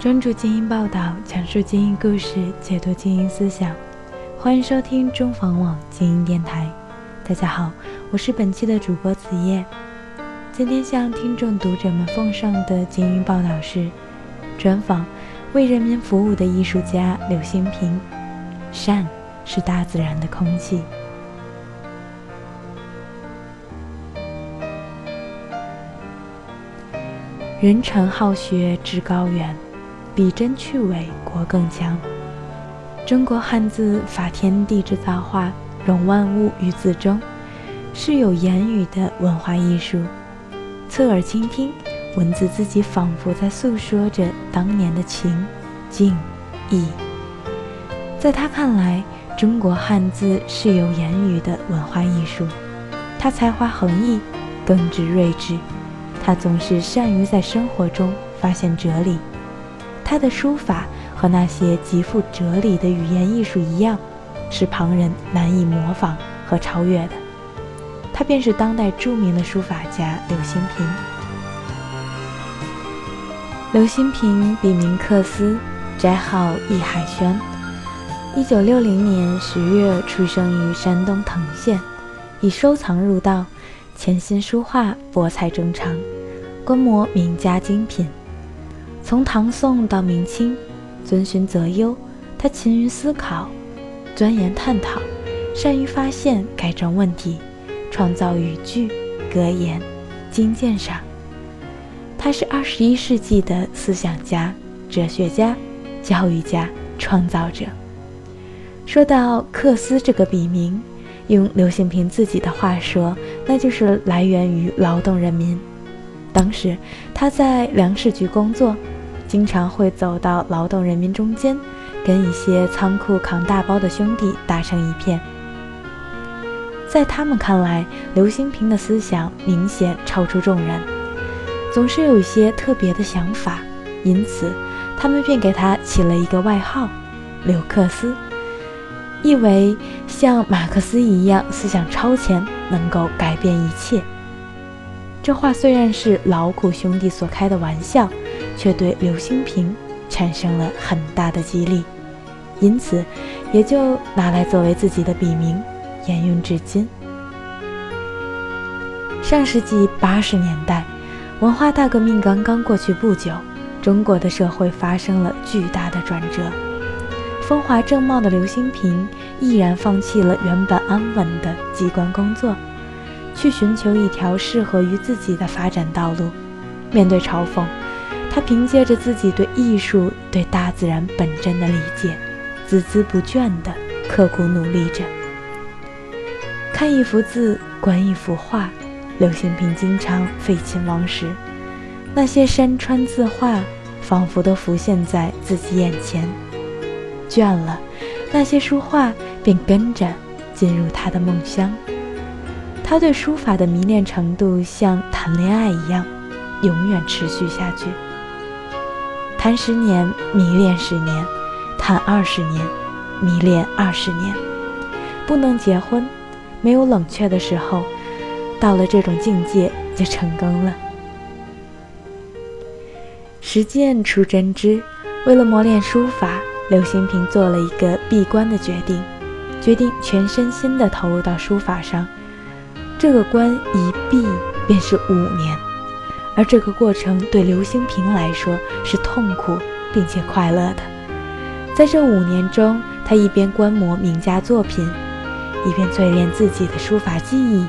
专注精英报道，讲述精英故事，解读精英思想。欢迎收听中房网精英电台。大家好，我是本期的主播子夜。今天向听众读者们奉上的精英报道是专访为人民服务的艺术家刘兴平。善是大自然的空气。人诚好学志高远，比真去伪国更强。中国汉字法天地之造化，容万物于自中，是有言语的文化艺术。侧耳倾听，文字自己仿佛在诉说着当年的情、境、意。在他看来，中国汉字是有言语的文化艺术。他才华横溢，耿直睿智。他总是善于在生活中发现哲理，他的书法和那些极富哲理的语言艺术一样，是旁人难以模仿和超越的。他便是当代著名的书法家刘兴平。刘兴平笔名克斯，斋号易海轩，一九六零年十月出生于山东滕县，以收藏入道。潜心书画，博采众长，观摩名家精品。从唐宋到明清，遵循择优，他勤于思考，钻研探讨，善于发现改正问题，创造语句、格言、经鉴赏。他是二十一世纪的思想家、哲学家、教育家、创造者。说到克斯这个笔名。用刘兴平自己的话说，那就是来源于劳动人民。当时他在粮食局工作，经常会走到劳动人民中间，跟一些仓库扛大包的兄弟打成一片。在他们看来，刘兴平的思想明显超出众人，总是有一些特别的想法，因此他们便给他起了一个外号——刘克思。意为像马克思一样思想超前，能够改变一切。这话虽然是劳苦兄弟所开的玩笑，却对刘兴平产生了很大的激励，因此也就拿来作为自己的笔名，沿用至今。上世纪八十年代，文化大革命刚刚过去不久，中国的社会发生了巨大的转折。风华正茂的刘兴平毅然放弃了原本安稳的机关工作，去寻求一条适合于自己的发展道路。面对嘲讽，他凭借着自己对艺术、对大自然本真的理解，孜孜不倦地刻苦努力着。看一幅字，观一幅画，刘兴平经常废寝忘食，那些山川字画，仿佛都浮现在自己眼前。倦了，那些书画便跟着进入他的梦乡。他对书法的迷恋程度像谈恋爱一样，永远持续下去。谈十年，迷恋十年；谈二十年，迷恋二十年。不能结婚，没有冷却的时候，到了这种境界就成功了。实践出真知，为了磨练书法。刘兴平做了一个闭关的决定，决定全身心的投入到书法上。这个关一闭便是五年，而这个过程对刘兴平来说是痛苦并且快乐的。在这五年中，他一边观摩名家作品，一边淬炼自己的书法技艺。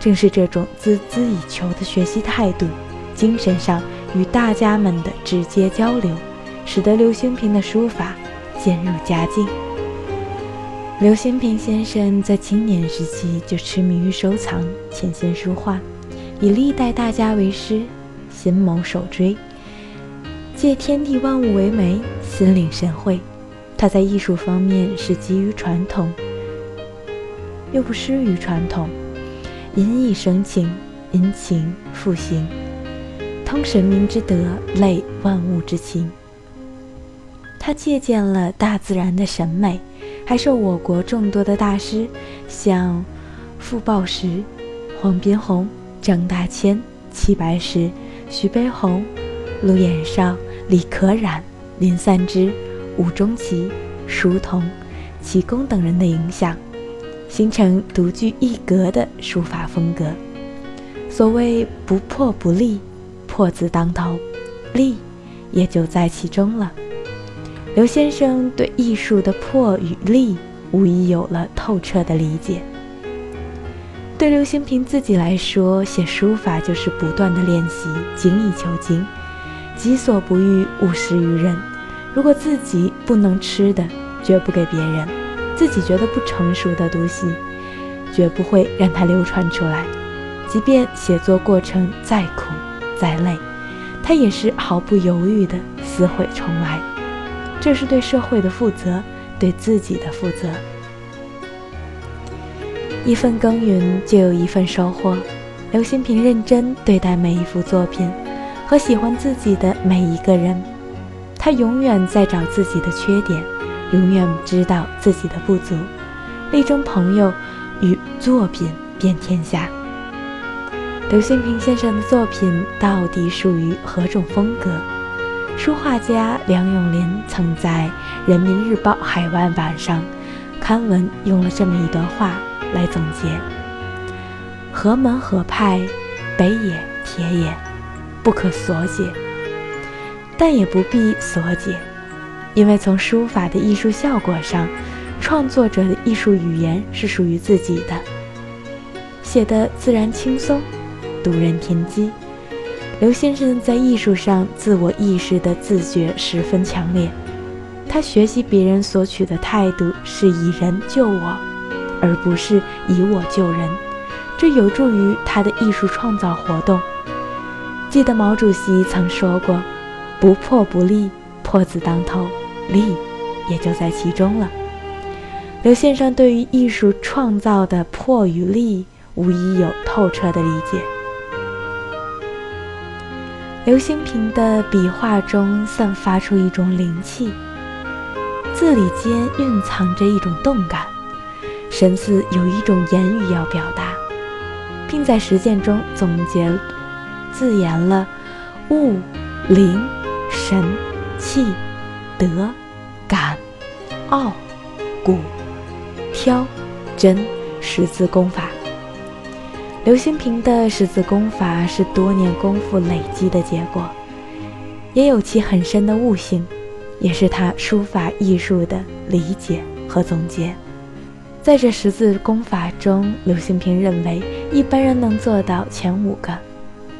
正是这种孜孜以求的学习态度，精神上与大家们的直接交流，使得刘兴平的书法。渐入佳境。刘兴平先生在青年时期就痴迷于收藏，潜心书画，以历代大家为师，心谋手追，借天地万物为媒，心领神会。他在艺术方面是基于传统，又不失于传统，因意生情，因情复形，通神明之德，类万物之情。他借鉴了大自然的审美，还受我国众多的大师，像傅抱石、黄宾虹、张大千、齐白石、徐悲鸿、陆延绍、李可染林散之、吴中奇、舒同、齐公等人的影响，形成独具一格的书法风格。所谓“不破不立，破字当头，立”也就在其中了。刘先生对艺术的破与立，无疑有了透彻的理解。对刘兴平自己来说，写书法就是不断的练习，精益求精，己所不欲，勿施于人。如果自己不能吃的，绝不给别人；自己觉得不成熟的东西，绝不会让它流传出来。即便写作过程再苦再累，他也是毫不犹豫的撕毁重来。这是对社会的负责，对自己的负责。一份耕耘就有一份收获。刘新平认真对待每一幅作品，和喜欢自己的每一个人。他永远在找自己的缺点，永远知道自己的不足，力争朋友与作品遍天下。刘新平先生的作品到底属于何种风格？书画家梁永林曾在《人民日报》海外版上刊文，用了这么一段话来总结：“何门何派，北也铁也，不可所解。”但也不必所解，因为从书法的艺术效果上，创作者的艺术语言是属于自己的，写的自然轻松，读人天机。刘先生在艺术上自我意识的自觉十分强烈，他学习别人所取的态度是以人救我，而不是以我救人，这有助于他的艺术创造活动。记得毛主席曾说过。不破不立，破字当头，立也就在其中了。刘先生对于艺术创造的破与立，无疑有透彻的理解。刘兴平的笔画中散发出一种灵气，字里间蕴藏着一种动感，神似有一种言语要表达，并在实践中总结自言了物灵。神、气、德、感、傲、古、挑、真十字功法。刘兴平的十字功法是多年功夫累积的结果，也有其很深的悟性，也是他书法艺术的理解和总结。在这十字功法中，刘兴平认为一般人能做到前五个，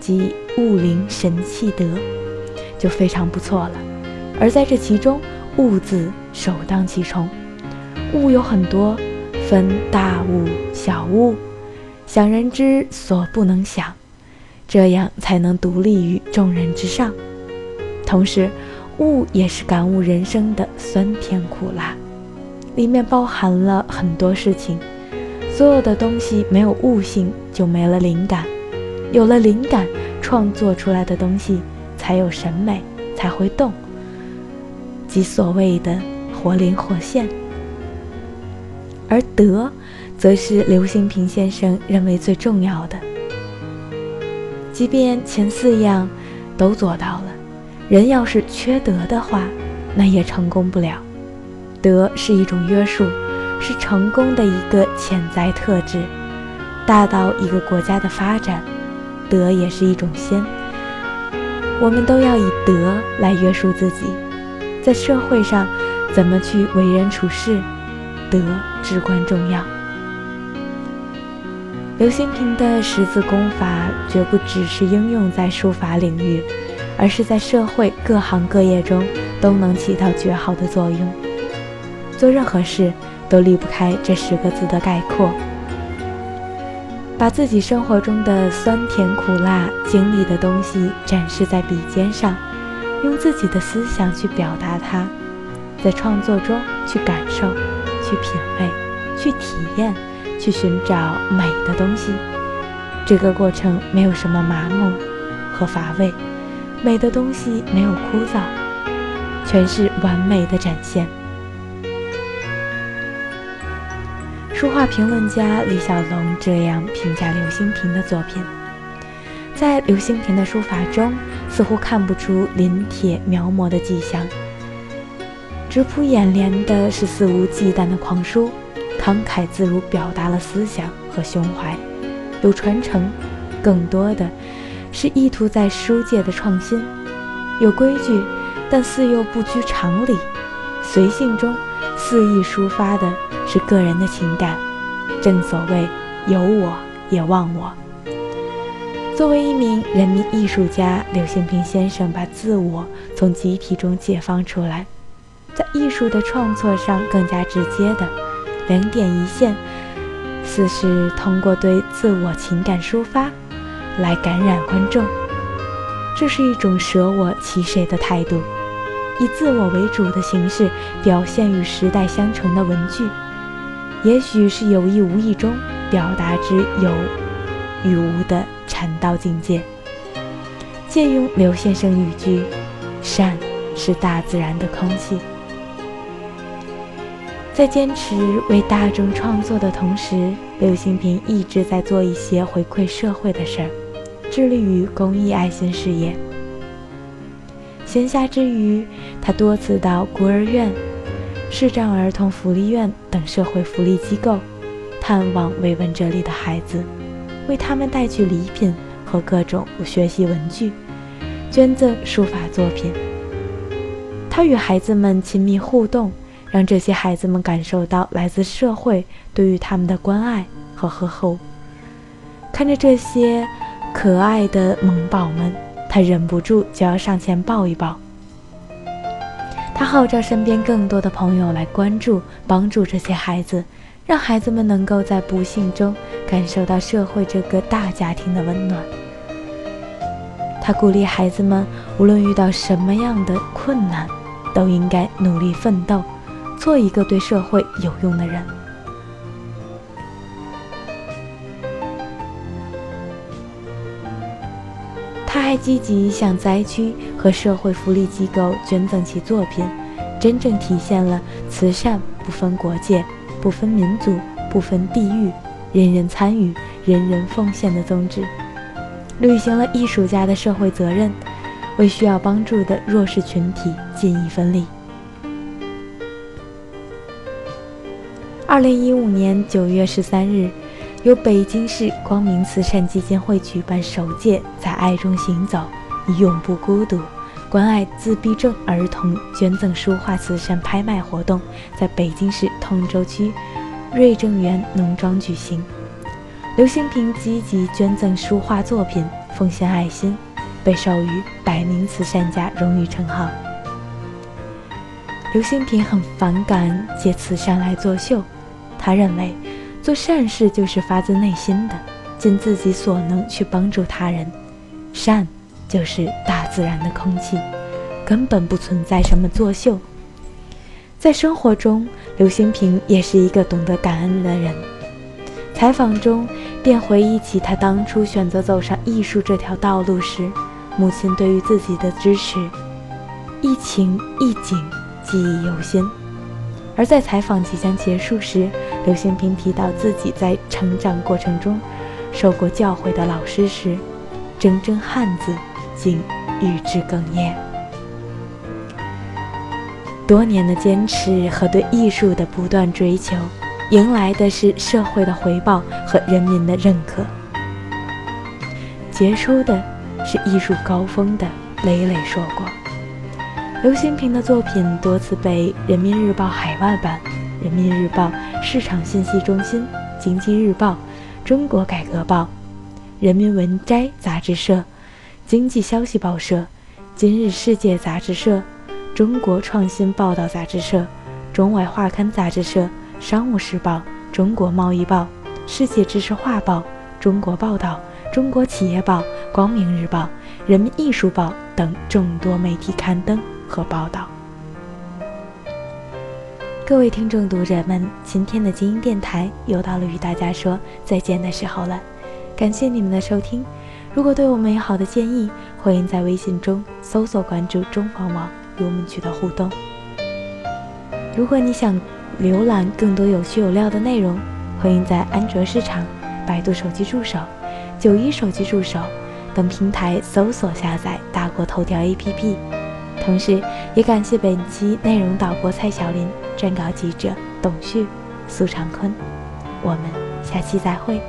即物灵神气德。就非常不错了，而在这其中，物字首当其冲。物有很多，分大物、小物，想人之所不能想，这样才能独立于众人之上。同时，悟也是感悟人生的酸甜苦辣，里面包含了很多事情。所有的东西没有悟性，就没了灵感；有了灵感，创作出来的东西。才有审美，才会动，即所谓的活灵活现。而德，则是刘兴平先生认为最重要的。即便前四样都做到了，人要是缺德的话，那也成功不了。德是一种约束，是成功的一个潜在特质。大到一个国家的发展，德也是一种先。我们都要以德来约束自己，在社会上怎么去为人处事，德至关重要。刘兴平的十字功法绝不只是应用在书法领域，而是在社会各行各业中都能起到绝好的作用。做任何事都离不开这十个字的概括。把自己生活中的酸甜苦辣经历的东西展示在笔尖上，用自己的思想去表达它，在创作中去感受、去品味、去体验、去寻找美的东西。这个过程没有什么麻木和乏味，美的东西没有枯燥，全是完美的展现。书画评论家李小龙这样评价刘兴平的作品：在刘兴平的书法中，似乎看不出临帖描摹的迹象，直扑眼帘的是肆无忌惮的狂书，慷慨自如表达了思想和胸怀，有传承，更多的是意图在书界的创新，有规矩，但似又不拘常理，随性中肆意抒发的是个人的情感，正所谓有我也忘我。作为一名人民艺术家，刘兴平先生把自我从集体中解放出来。在艺术的创作上更加直接的两点一线，似是通过对自我情感抒发来感染观众。这是一种舍我其谁的态度，以自我为主的形式表现与时代相承的文具，也许是有意无意中表达之有与无的禅道境界。借用刘先生语句：“善是大自然的空气。”在坚持为大众创作的同时，刘兴平一直在做一些回馈社会的事儿，致力于公益爱心事业。闲暇之余，他多次到孤儿院、视障儿童福利院等社会福利机构，探望慰问这里的孩子，为他们带去礼品和各种学习文具，捐赠书法作品。他与孩子们亲密互动。让这些孩子们感受到来自社会对于他们的关爱和呵护。看着这些可爱的萌宝们，他忍不住就要上前抱一抱。他号召身边更多的朋友来关注、帮助这些孩子，让孩子们能够在不幸中感受到社会这个大家庭的温暖。他鼓励孩子们，无论遇到什么样的困难，都应该努力奋斗。做一个对社会有用的人。他还积极向灾区和社会福利机构捐赠其作品，真正体现了慈善不分国界、不分民族、不分地域，人人参与、人人奉献的宗旨，履行了艺术家的社会责任，为需要帮助的弱势群体尽一份力。二零一五年九月十三日，由北京市光明慈善基金会举办首届“在爱中行走，你永不孤独，关爱自闭症儿童捐赠书画慈善拍卖活动”在北京市通州区瑞正园农庄举行。刘兴平积极捐赠书画作品，奉献爱心，被授予百名慈善家荣誉称号。刘兴平很反感借慈善来作秀。他认为，做善事就是发自内心的，尽自己所能去帮助他人。善就是大自然的空气，根本不存在什么作秀。在生活中，刘兴平也是一个懂得感恩的人。采访中便回忆起他当初选择走上艺术这条道路时，母亲对于自己的支持，一情一景，记忆犹新。而在采访即将结束时，刘兴平提到自己在成长过程中受过教诲的老师时，铮铮汉子竟与之哽咽。多年的坚持和对艺术的不断追求，迎来的是社会的回报和人民的认可，结出的是艺术高峰的累累硕果。刘兴平的作品多次被《人民日报》海外版、《人民日报》市场信息中心、《经济日报》、《中国改革报》、《人民文摘》杂志社、《经济消息报社》、《今日世界》杂志社、《中国创新报道》杂志社、《中外画刊》杂志社、《商务时报》、《中国贸易报》、《世界知识画报》、《中国报道》、《中国企业报》、《光明日报》、《人民艺术报》等众多媒体刊登。和报道，各位听众读者们，今天的精英电台又到了与大家说再见的时候了。感谢你们的收听，如果对我们有好的建议，欢迎在微信中搜索关注中房网与我们取得互动。如果你想浏览更多有趣有料的内容，欢迎在安卓市场、百度手机助手、九一手机助手等平台搜索下载大国头条 APP。同时，也感谢本期内容导播蔡小林、撰稿记者董旭、苏长坤。我们下期再会。